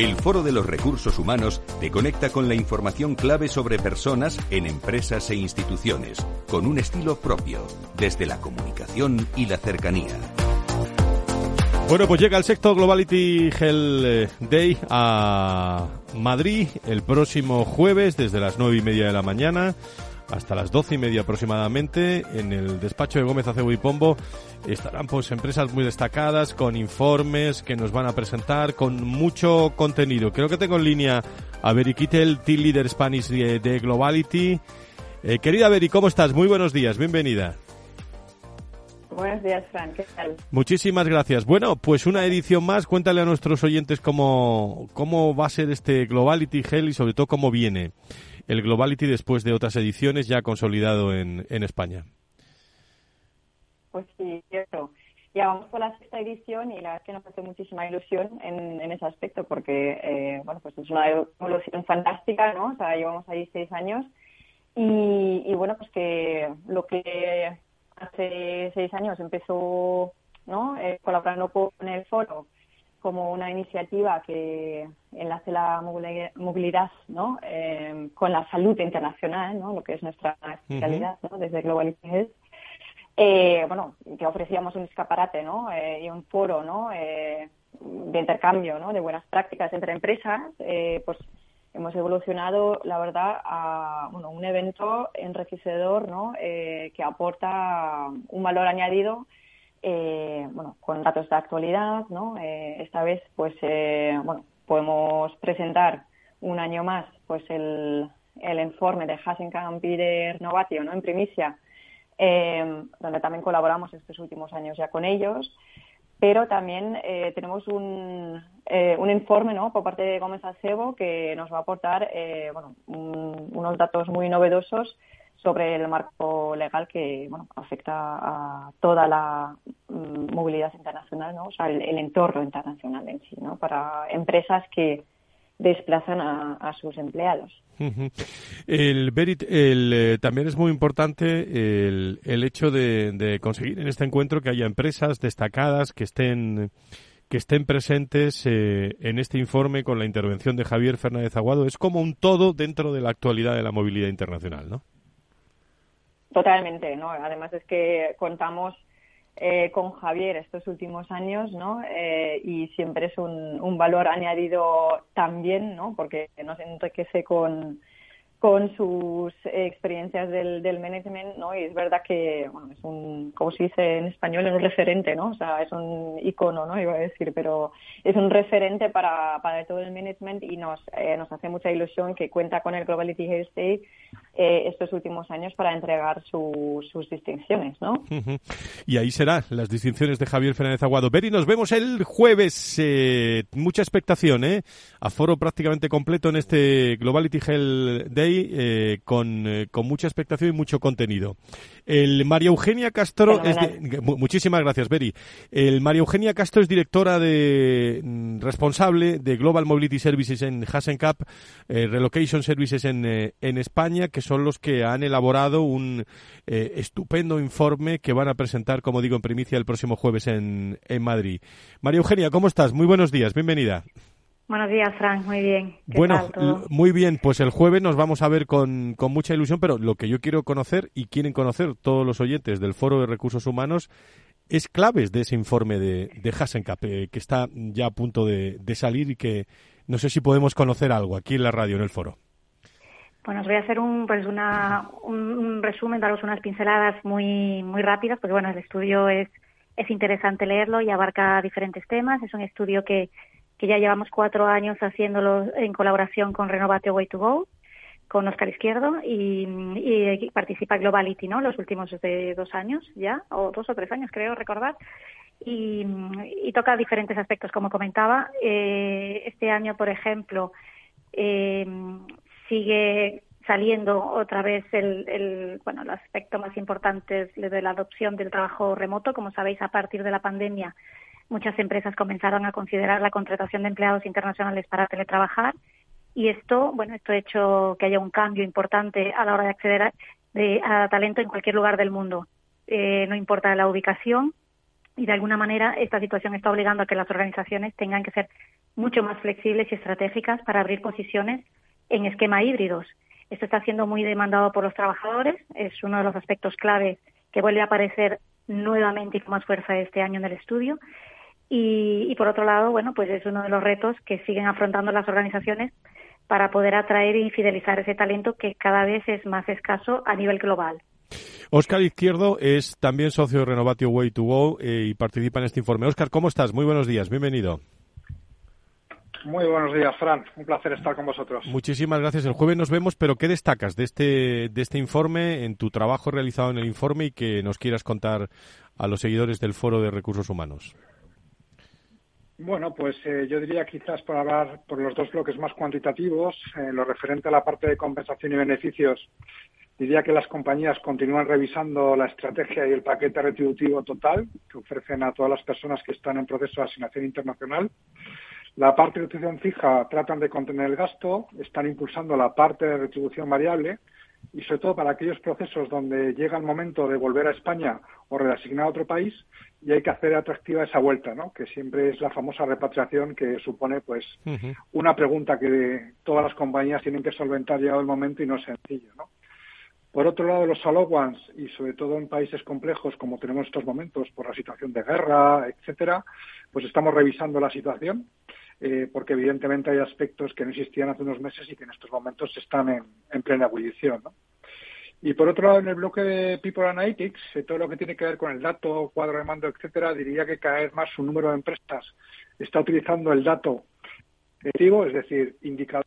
El Foro de los Recursos Humanos te conecta con la información clave sobre personas en empresas e instituciones, con un estilo propio, desde la comunicación y la cercanía. Bueno, pues llega el sexto Globality Hell eh, Day a Madrid el próximo jueves desde las nueve y media de la mañana hasta las doce y media aproximadamente en el despacho de Gómez Acebo y Pombo estarán pues empresas muy destacadas con informes que nos van a presentar con mucho contenido. Creo que tengo en línea a Beri Kittel, Team Leader Spanish de, Globality. Eh, querida Beri, ¿cómo estás? Muy buenos días, bienvenida. Buenos días, Fran, ¿qué tal? Muchísimas gracias. Bueno, pues una edición más. Cuéntale a nuestros oyentes cómo, cómo va a ser este Globality Hell y sobre todo cómo viene el Globality después de otras ediciones ya consolidado en, en España. Pues sí, cierto. Ya vamos por la sexta edición y la verdad es que nos hace muchísima ilusión en, en ese aspecto porque, eh, bueno, pues es una evolución fantástica, ¿no? O sea, llevamos ahí seis años y, y bueno, pues que lo que hace seis años empezó, ¿no? Eh, colaborando con el foro como una iniciativa que enlace la movilidad ¿no? Eh, con la salud internacional, ¿no? lo que es nuestra especialidad ¿no? desde Global Health. Eh, bueno, que ofrecíamos un escaparate ¿no? Eh, y un foro ¿no? de intercambio ¿no? de buenas prácticas entre empresas, pues hemos evolucionado, la verdad, a bueno, un evento enriquecedor ¿no? que aporta un valor añadido eh, bueno, con datos de actualidad, ¿no? Eh, esta vez, pues, eh, bueno, podemos presentar un año más, pues, el, el informe de Hasenkamp y de Renovatio, ¿no? En primicia, donde también colaboramos estos últimos años ya con ellos, pero también tenemos un, un informe, ¿no? Por parte de Gómez Acebo que nos va a aportar, bueno, unos datos muy novedosos sobre el marco legal que bueno, afecta a toda la mm, movilidad internacional, ¿no? o sea, el, entorno internacional en sí, ¿no? para empresas que desplazan a, sus empleados. El Berit, el, eh, también es muy importante el, el hecho de, conseguir en este encuentro que haya empresas destacadas que estén que estén presentes eh, en este informe con la intervención de Javier Fernández Aguado. Es como un todo dentro de la actualidad de la movilidad internacional, ¿no? Totalmente, ¿no? Además es que contamos eh, con Javier estos últimos años, ¿no? Eh, y siempre es un, un valor añadido también, ¿no? Porque nos enriquece con, con sus experiencias del, del management, ¿no? Y es verdad que, bueno, es un, como se dice en español, es un referente, ¿no? O sea, es un icono, ¿no? Iba a decir, pero es un referente para, para todo el management y nos, eh, nos hace mucha ilusión que cuenta con el Globality Health Day eh, estos últimos años para entregar sus distinciones, ¿no? Y ahí serán las distinciones de Javier Fernández Aguado. Beri, nos vemos el jueves. Eh, mucha expectación, ¿eh? Aforo prácticamente completo en este Globality Health Day eh, con, con, mucha expectación y mucho contenido. El María Eugenia Castro, es muchísimas gracias, Beri. El María Eugenia Castro es directora de mm, responsable de Global Mobility Services en Hasencap, eh, Relocation Services en, en España, que son los que han elaborado un estupendo informe que van a presentar, como digo, en primicia el próximo jueves en, en Madrid. María Eugenia, ¿cómo estás? Muy buenos días, bienvenida. Buenos días, Frank. Muy bien. bueno, muy bien. Pues el jueves nos vamos a ver con, con, mucha ilusión, pero lo que yo quiero conocer y quieren conocer todos los oyentes del Foro de Recursos Humanos es claves de ese informe de, de Hasenkap, eh, que está ya a punto de, salir y que no sé si podemos conocer algo aquí en la radio, en el foro. Bueno, os voy a hacer un, pues una, un, resumen, daros unas pinceladas muy, muy rápidas, porque bueno, el estudio es, es interesante leerlo y abarca diferentes temas. Es un estudio que que ya llevamos cuatro años haciéndolo en colaboración con Renovate Way to Go, con Oscar Izquierdo y, participa Globality, ¿no? Los últimos de dos años ya, o dos o tres años creo recordar. Y, toca diferentes aspectos, como comentaba. Eh, este año, por ejemplo, eh, sigue saliendo otra vez el, el, bueno, el aspecto más importante de la adopción del trabajo remoto. Como sabéis, a partir de la pandemia muchas empresas comenzaron a considerar la contratación de empleados internacionales para teletrabajar y esto, bueno, esto ha hecho que haya un cambio importante a la hora de acceder a, talento en cualquier lugar del mundo. Eh, no importa la ubicación y de alguna manera esta situación está obligando a que las organizaciones tengan que ser mucho más flexibles y estratégicas para abrir posiciones en esquema híbridos. Esto está siendo muy demandado por los trabajadores, es uno de los aspectos clave que vuelve a aparecer nuevamente y con más fuerza este año en el estudio y, por otro lado, bueno, pues es uno de los retos que siguen afrontando las organizaciones para poder atraer y fidelizar ese talento que cada vez es más escaso a nivel global. Óscar Izquierdo es también socio de Renovatio Way to Go eh, y participa en este informe. Óscar, ¿cómo estás? Muy buenos días, bienvenido. Muy buenos días, Fran. Un placer estar con vosotros. Muchísimas gracias. El jueves nos vemos, pero ¿qué destacas de este, de este informe, en tu trabajo realizado en el informe y que nos quieras contar a los seguidores del Foro de Recursos Humanos? Bueno, pues eh, yo diría quizás por hablar por los dos bloques más cuantitativos, en lo referente a la parte de compensación y beneficios, diría que las compañías continúan revisando la estrategia y el paquete retributivo total que ofrecen a todas las personas que están en proceso de asignación internacional. La parte de retribución fija tratan de contener el gasto, están impulsando la parte de retribución variable y sobre todo para aquellos procesos donde llega el momento de volver a España o reasignar a otro país y hay que hacer atractiva esa vuelta, ¿no? Que siempre es la famosa repatriación que supone, pues, una pregunta que todas las compañías tienen que solventar llegado el momento y no es sencillo, ¿no? Por otro lado, los allowance, y sobre todo en países complejos como tenemos estos momentos por la situación de guerra, etcétera, pues estamos revisando la situación, eh, porque evidentemente hay aspectos que no existían hace unos meses y que en estos momentos están en, en plena ebullición. ¿no? Y por otro lado, en el bloque de People Analytics, eh, todo lo que tiene que ver con el dato, cuadro de mando, etcétera, diría que cada vez más su número de empresas está utilizando el dato objetivo, es decir, indicador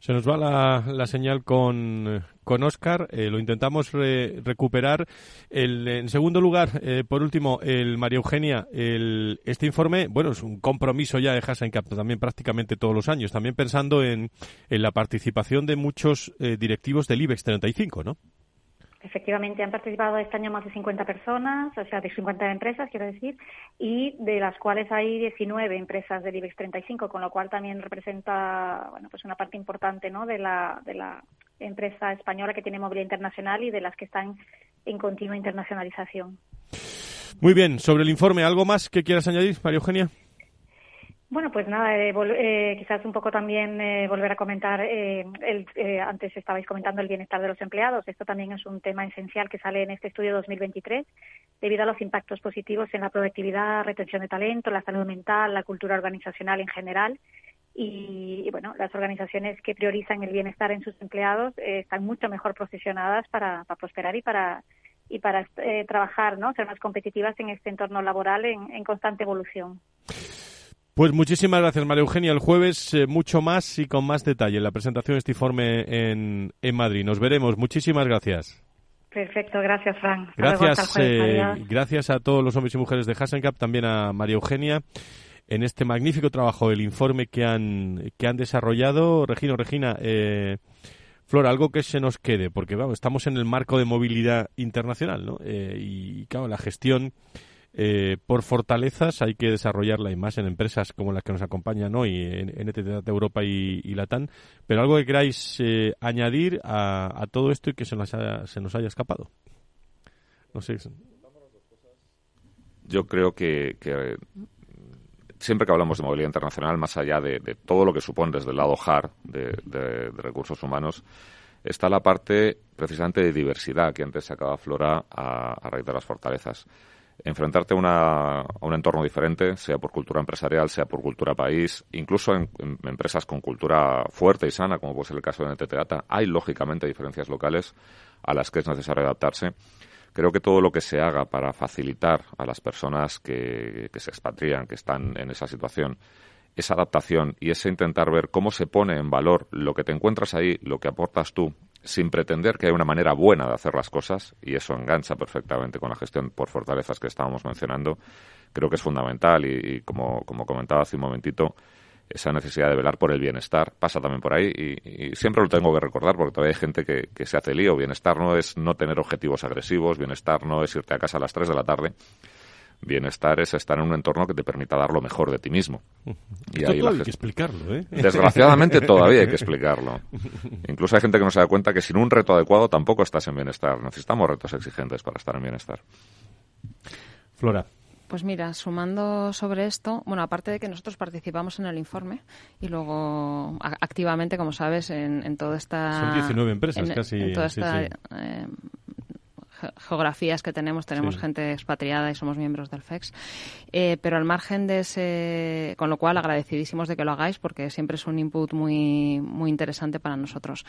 se nos va la, señal con, con Oscar. Eh, lo intentamos recuperar. El, en segundo lugar, eh, por último, el María Eugenia. El, este informe, bueno, es un compromiso ya de Hassencap también prácticamente todos los años. También pensando en, en la participación de muchos eh, directivos del IBEX 35, ¿no? Efectivamente, han participado este año más de 50 personas, o sea, de 50 empresas, quiero decir, y de las cuales hay 19 empresas del IBEX 35, con lo cual también representa, bueno, pues una parte importante, ¿no? De la, de la empresa española que tiene movilidad internacional y de las que están en continua internacionalización. Muy bien, sobre el informe, ¿algo más que quieras añadir, María Eugenia? Bueno, pues nada, eh, eh, quizás un poco también eh, volver a comentar, el, antes estabais comentando el bienestar de los empleados, esto también es un tema esencial que sale en este estudio 2023 debido a los impactos positivos en la productividad, retención de talento, la salud mental, la cultura organizacional en general. Y, bueno, las organizaciones que priorizan el bienestar en sus empleados están mucho mejor posicionadas para, prosperar y para y para trabajar, ¿no? Ser más competitivas en este entorno laboral en constante evolución. Pues muchísimas gracias, María Eugenia. El jueves eh, mucho más y con más detalle la presentación de este informe en, en Madrid. Nos veremos. Muchísimas gracias. Perfecto, gracias, Frank. Gracias, eh, gracias a todos los hombres y mujeres de Hassencap, también a María Eugenia en este magnífico trabajo, el informe que han, que han desarrollado. Regino, Regina, eh, Flora, algo que se nos quede, porque vamos, estamos en el marco de movilidad internacional, ¿no? Eh, y claro, la gestión eh, por fortalezas hay que desarrollarla y más en empresas como las que nos acompañan hoy en, en de Europa y, y Latán. Pero algo que queráis eh, añadir a, todo esto y que se nos haya, se nos haya escapado. No sé. Yo creo que, siempre que hablamos de movilidad internacional, más allá de, todo lo que supone desde el lado hard de, recursos humanos, está la parte precisamente de diversidad que antes sacaba Flora a, a raíz de las fortalezas enfrentarte a, un entorno diferente, sea por cultura empresarial, sea por cultura país, incluso en, empresas con cultura fuerte y sana, como puede ser el caso de NTT hay lógicamente diferencias locales a las que es necesario adaptarse. Creo que todo lo que se haga para facilitar a las personas que, que se expatrian, que están en esa situación, esa adaptación y ese intentar ver cómo se pone en valor lo que te encuentras ahí, lo que aportas tú sin pretender que hay una manera buena de hacer las cosas, y eso engancha perfectamente con la gestión por fortalezas que estábamos mencionando, creo que es fundamental y, como, como comentaba hace un momentito, esa necesidad de velar por el bienestar pasa también por ahí y, siempre lo tengo que recordar porque todavía hay gente que, que se hace lío. Bienestar no es no tener objetivos agresivos, bienestar no es irte a casa a las 3 de la tarde, Bienestar es estar en un entorno que te permita dar lo mejor de ti mismo. Y ahí hay que explicarlo, ¿eh? Desgraciadamente todavía hay que explicarlo. Incluso hay gente que no se da cuenta que sin un reto adecuado tampoco estás en bienestar. Necesitamos retos exigentes para estar en bienestar. Flora. Pues mira, sumando sobre esto, bueno, aparte de que nosotros participamos en el informe y luego activamente, como sabes, en, en toda esta... Son 19 empresas casi. En toda esta eh, geografías que tenemos, tenemos gente expatriada y somos miembros del FEX. Eh, pero al margen de ese, con lo cual agradecidísimos de que lo hagáis porque siempre es un input muy, muy interesante para nosotros.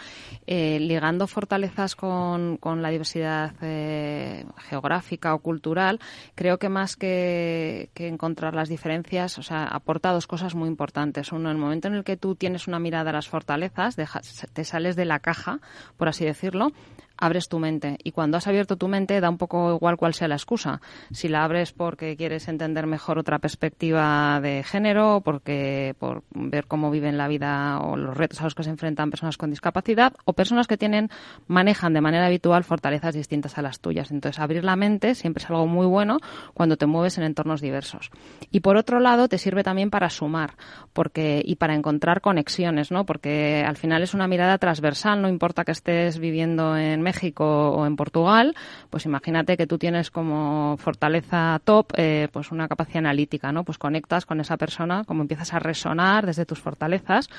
Eh, ligando fortalezas con, con la diversidad eh, geográfica o cultural, creo que más que, que encontrar las diferencias, o sea, aporta dos cosas muy importantes. Uno, el momento en el que tú tienes una mirada a las fortalezas, te sales de la caja, por así decirlo, abres tu mente. Y cuando has abierto tu mente, da un poco igual cuál sea la excusa. Si la abres porque quieres entender mejor otra perspectiva de género, porque por ver cómo viven la vida o los retos a los que se enfrentan personas con discapacidad, o personas que tienen, manejan de manera habitual fortalezas distintas a las tuyas. Entonces, abrir la mente siempre es algo muy bueno cuando te mueves en entornos diversos. Y por otro lado, te sirve también para sumar, porque, y para encontrar conexiones, ¿no? Porque al final es una mirada transversal, no importa que estés viviendo en México o en Portugal, pues imagínate que tú tienes como fortaleza top eh, pues una capacidad analítica, ¿no? Pues conectas con esa persona, como empiezas a resonar desde tus fortalezas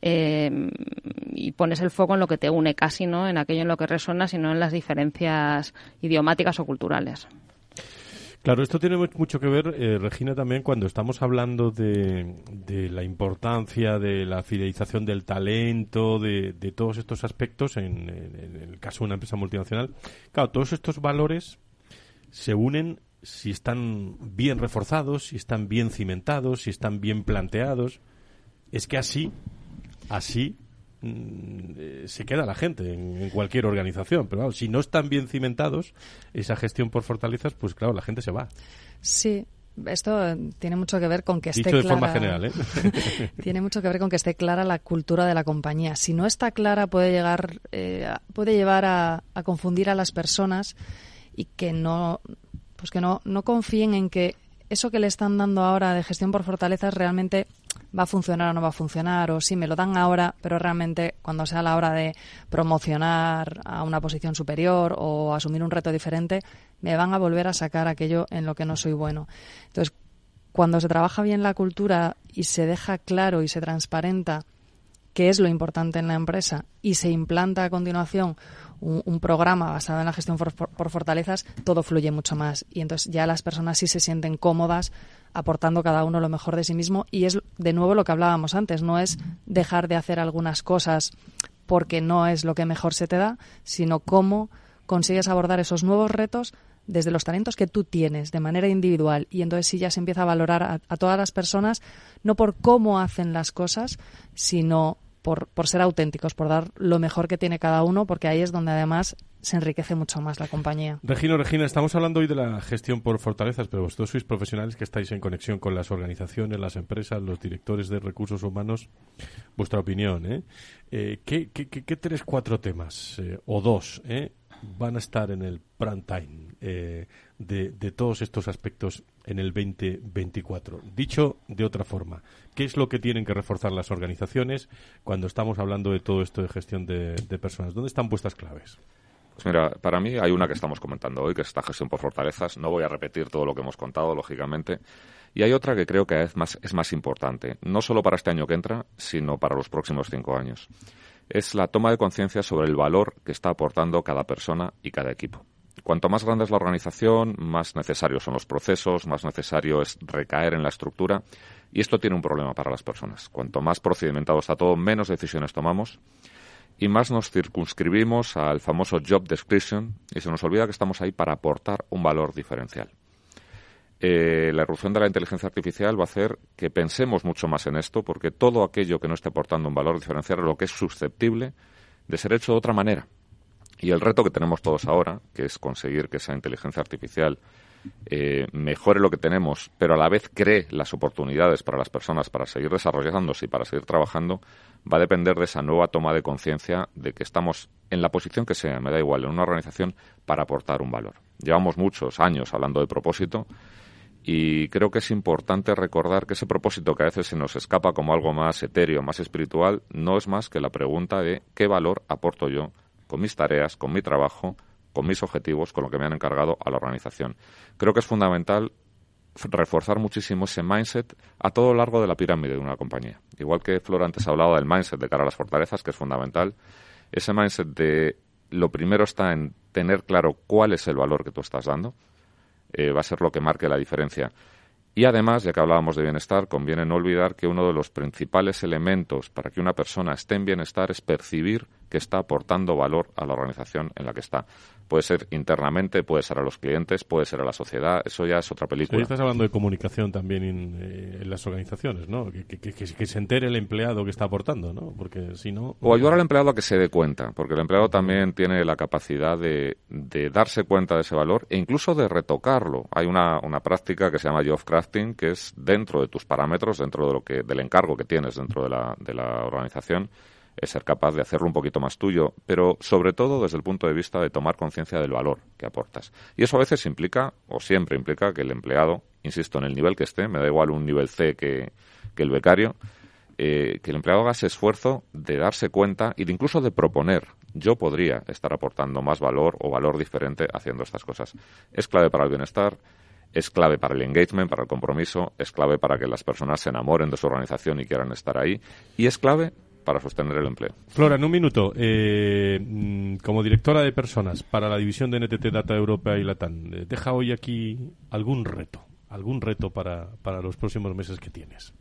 eh, y pones el foco en lo que te une casi, ¿no? En aquello en lo que resuena, sino en las diferencias idiomáticas o culturales. Claro, esto tiene mucho que ver, eh, Regina, también cuando estamos hablando de, la importancia de la fidelización del talento, de, todos estos aspectos en, el caso de una empresa multinacional. Claro, todos estos valores se unen si están bien reforzados, si están bien cimentados, si están bien planteados. Es que así, así se queda la gente en, cualquier organización. Pero si no están bien cimentados, esa gestión por fortalezas, pues claro, la gente se va. Sí, esto tiene mucho que ver con que esté de forma general, ¿eh? tiene mucho que ver con que esté clara la cultura de la compañía. Si no está clara, puede llegar, eh, puede llevar a, a, confundir a las personas y que no, pues que no, no confíen en que eso que le están dando ahora de gestión por fortalezas realmente va a funcionar o no va a funcionar, o sí, me lo dan ahora, pero realmente cuando sea la hora de promocionar a una posición superior o asumir un reto diferente, me van a volver a sacar aquello en lo que no soy bueno. Entonces, cuando se trabaja bien la cultura y se deja claro y se transparenta qué es lo importante en la empresa y se implanta a continuación un, programa basado en la gestión por, fortalezas, todo fluye mucho más. Y entonces ya las personas sí se sienten cómodas aportando cada uno lo mejor de sí mismo. Y es de nuevo lo que hablábamos antes, no es dejar de hacer algunas cosas porque no es lo que mejor se te da, sino cómo consigues abordar esos nuevos retos desde los talentos que tú tienes de manera individual y entonces sí ya se empieza a valorar a todas las personas no por cómo hacen las cosas, sino por, por ser auténticos, por dar lo mejor que tiene cada uno, porque ahí es donde además se enriquece mucho más la compañía. Regina, Regina, estamos hablando hoy de la gestión por fortalezas, pero vosotros sois profesionales que estáis en conexión con las organizaciones, las empresas, los directores de recursos humanos. Vuestra opinión, ¿eh? eh qué qué, tres, cuatro temas, eh, o dos, eh, van a estar en el prime time eh, de, todos estos aspectos en el 2024. Dicho de otra forma, ¿qué es lo que tienen que reforzar las organizaciones cuando estamos hablando de todo esto de gestión de, personas? ¿Dónde están vuestras claves? Pues mira, para mí hay una que estamos comentando hoy, que es esta gestión por fortalezas. No voy a repetir todo lo que hemos contado, lógicamente. Y hay otra que creo que es más, es más importante, no solo para este año que entra, sino para los próximos cinco años es la toma de conciencia sobre el valor que está aportando cada persona y cada equipo. Cuanto más grande es la organización, más necesarios son los procesos, más necesario es recaer en la estructura y esto tiene un problema para las personas. Cuanto más procedimentado está todo, menos decisiones tomamos y más nos circunscribimos al famoso job description y se nos olvida que estamos ahí para aportar un valor diferencial. Eh, la erupción de la inteligencia artificial va a hacer que pensemos mucho más en esto, porque todo aquello que no esté aportando un valor diferencial es lo que es susceptible de ser hecho de otra manera. Y el reto que tenemos todos ahora, que es conseguir que esa inteligencia artificial eh, mejore lo que tenemos, pero a la vez cree las oportunidades para las personas para seguir desarrollándose y para seguir trabajando, va a depender de esa nueva toma de conciencia de que estamos en la posición que sea, me da igual, en una organización para aportar un valor. Llevamos muchos años hablando de propósito y creo que es importante recordar que ese propósito que a veces se nos escapa como algo más etéreo, más espiritual, no es más que la pregunta de qué valor aporto yo con mis tareas, con mi trabajo, con mis objetivos, con lo que me han encargado a la organización. Creo que es fundamental reforzar muchísimo ese mindset a todo lo largo de la pirámide de una compañía. Igual que Flor antes hablaba del mindset de cara a las fortalezas, que es fundamental, ese mindset de lo primero está en tener claro cuál es el valor que tú estás dando, eh, va a ser lo que marque la diferencia. Y además, ya que hablábamos de bienestar, conviene no olvidar que uno de los principales elementos para que una persona esté en bienestar es percibir que está aportando valor a la organización en la que está. Puede ser internamente, puede ser a los clientes, puede ser a la sociedad, eso ya es otra película. estás hablando de comunicación también en, eh, las organizaciones, ¿no? Que, se entere el empleado que está aportando, ¿no? Porque si no... O ayudar al empleado a que se dé cuenta, porque el empleado también tiene la capacidad de, darse cuenta de ese valor e incluso de retocarlo. Hay una, una práctica que se llama job crafting, que es dentro de tus parámetros, dentro de lo que, del encargo que tienes dentro de la, de la organización, es ser capaz de hacerlo un poquito más tuyo, pero sobre todo desde el punto de vista de tomar conciencia del valor que aportas. Y eso a veces implica, o siempre implica, que el empleado, insisto, en el nivel que esté, me da igual un nivel C que, el becario, eh, que el empleado haga ese esfuerzo de darse cuenta y de incluso de proponer, yo podría estar aportando más valor o valor diferente haciendo estas cosas. Es clave para el bienestar, es clave para el engagement, para el compromiso, es clave para que las personas se enamoren de su organización y quieran estar ahí, y es clave para sostener el empleo. Flora, en un minuto, eh, mm, como directora de personas para la división de NTT Data Europa y Latam, eh, deja hoy aquí algún reto, algún reto para, para los próximos meses que tienes.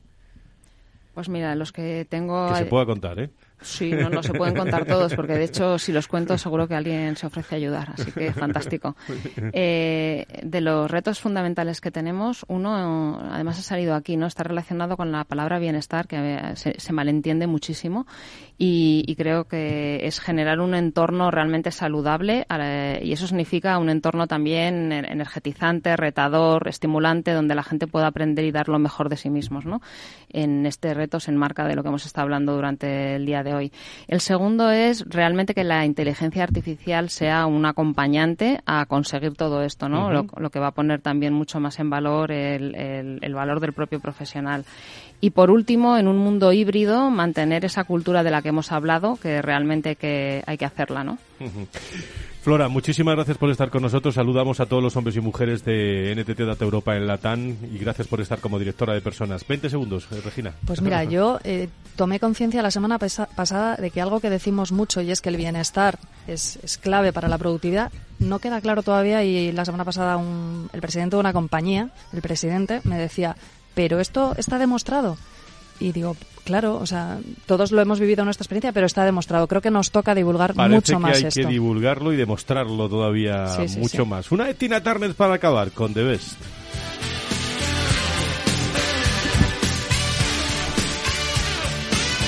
Pues mira, los que tengo... Que se pueda contar, ¿eh? Sí, no, no se pueden contar todos, porque de hecho, si los cuento, seguro que alguien se ofrece a ayudar, así que fantástico. Eh, de los retos fundamentales que tenemos, uno, además ha salido aquí, ¿no? Está relacionado con la palabra bienestar, que se, malentiende muchísimo, y, creo que es generar un entorno realmente saludable, y eso significa un entorno también energetizante, retador, estimulante, donde la gente pueda aprender y dar lo mejor de sí mismos, ¿no? En este reto se enmarca de lo que hemos estado hablando durante el día de hoy. El segundo es realmente que la inteligencia artificial sea un acompañante a conseguir todo esto, ¿no? lo, que va a poner también mucho más en valor el, valor del propio profesional. Y por último, en un mundo híbrido, mantener esa cultura de la que hemos hablado, que realmente que hay que hacerla, ¿no? Flora, muchísimas gracias por estar con nosotros. Saludamos a todos los hombres y mujeres de NTT Data Europa en Latán y gracias por estar como directora de personas. 20 segundos, eh, Regina. Pues mira, yo eh, tomé conciencia la semana pasada de que algo que decimos mucho y es que el bienestar es, clave para la productividad no queda claro todavía y la semana pasada el presidente de una compañía, el presidente, me decía, pero esto está demostrado. Y digo, claro, o sea, todos lo hemos vivido en nuestra experiencia, pero está demostrado. Creo que nos toca divulgar mucho más esto. hay que divulgarlo y demostrarlo todavía mucho más. Una de Tina Turner para acabar con The Best.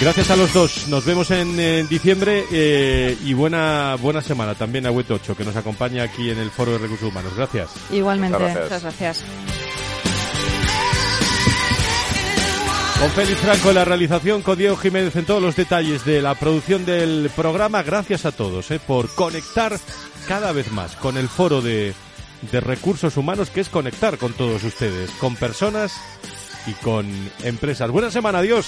Gracias a los dos. Nos vemos en, diciembre eh, y buena buena semana también a Wet 8 que nos acompaña aquí en el Foro de Recursos Humanos. Gracias. Igualmente. Muchas gracias. Con Félix Franco en la realización, con Diego Jiménez en todos los detalles de la producción del programa. Gracias a todos eh, por conectar cada vez más con el foro de, de recursos humanos, que es conectar con todos ustedes, con personas y con empresas. Buena semana, adiós.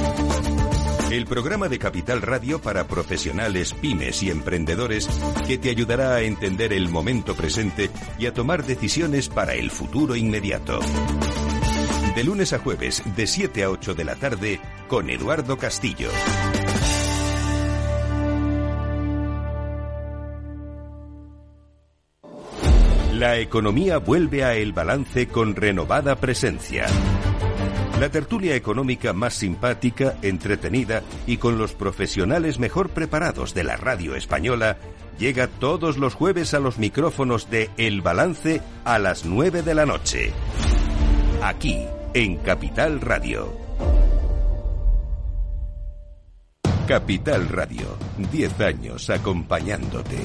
El programa de Capital Radio para profesionales, pymes y emprendedores que te ayudará a entender el momento presente y a tomar decisiones para el futuro inmediato. De lunes a jueves, de 7 a 8 de la tarde, con Eduardo Castillo. La economía vuelve a El Balance con renovada presencia. La tertulia económica más simpática, entretenida y con los profesionales mejor preparados de la radio española llega todos los jueves a los micrófonos de El Balance a las 9 de la noche. Aquí, en Capital Radio. Capital Radio, 10 años acompañándote.